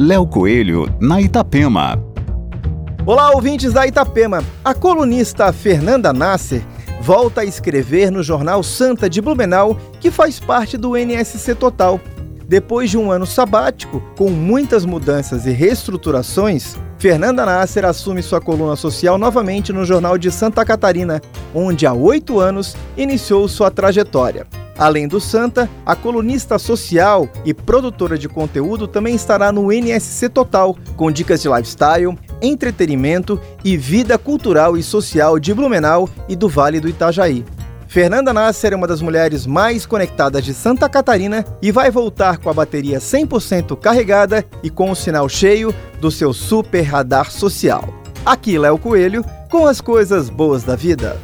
Léo Coelho, na Itapema. Olá, ouvintes da Itapema. A colunista Fernanda Nasser volta a escrever no jornal Santa de Blumenau, que faz parte do NSC Total. Depois de um ano sabático, com muitas mudanças e reestruturações, Fernanda Nasser assume sua coluna social novamente no Jornal de Santa Catarina, onde há oito anos iniciou sua trajetória. Além do Santa, a colunista social e produtora de conteúdo também estará no NSC Total, com dicas de lifestyle, entretenimento e vida cultural e social de Blumenau e do Vale do Itajaí. Fernanda Nasser é uma das mulheres mais conectadas de Santa Catarina e vai voltar com a bateria 100% carregada e com o sinal cheio do seu super radar social. Aqui Léo Coelho com as coisas boas da vida.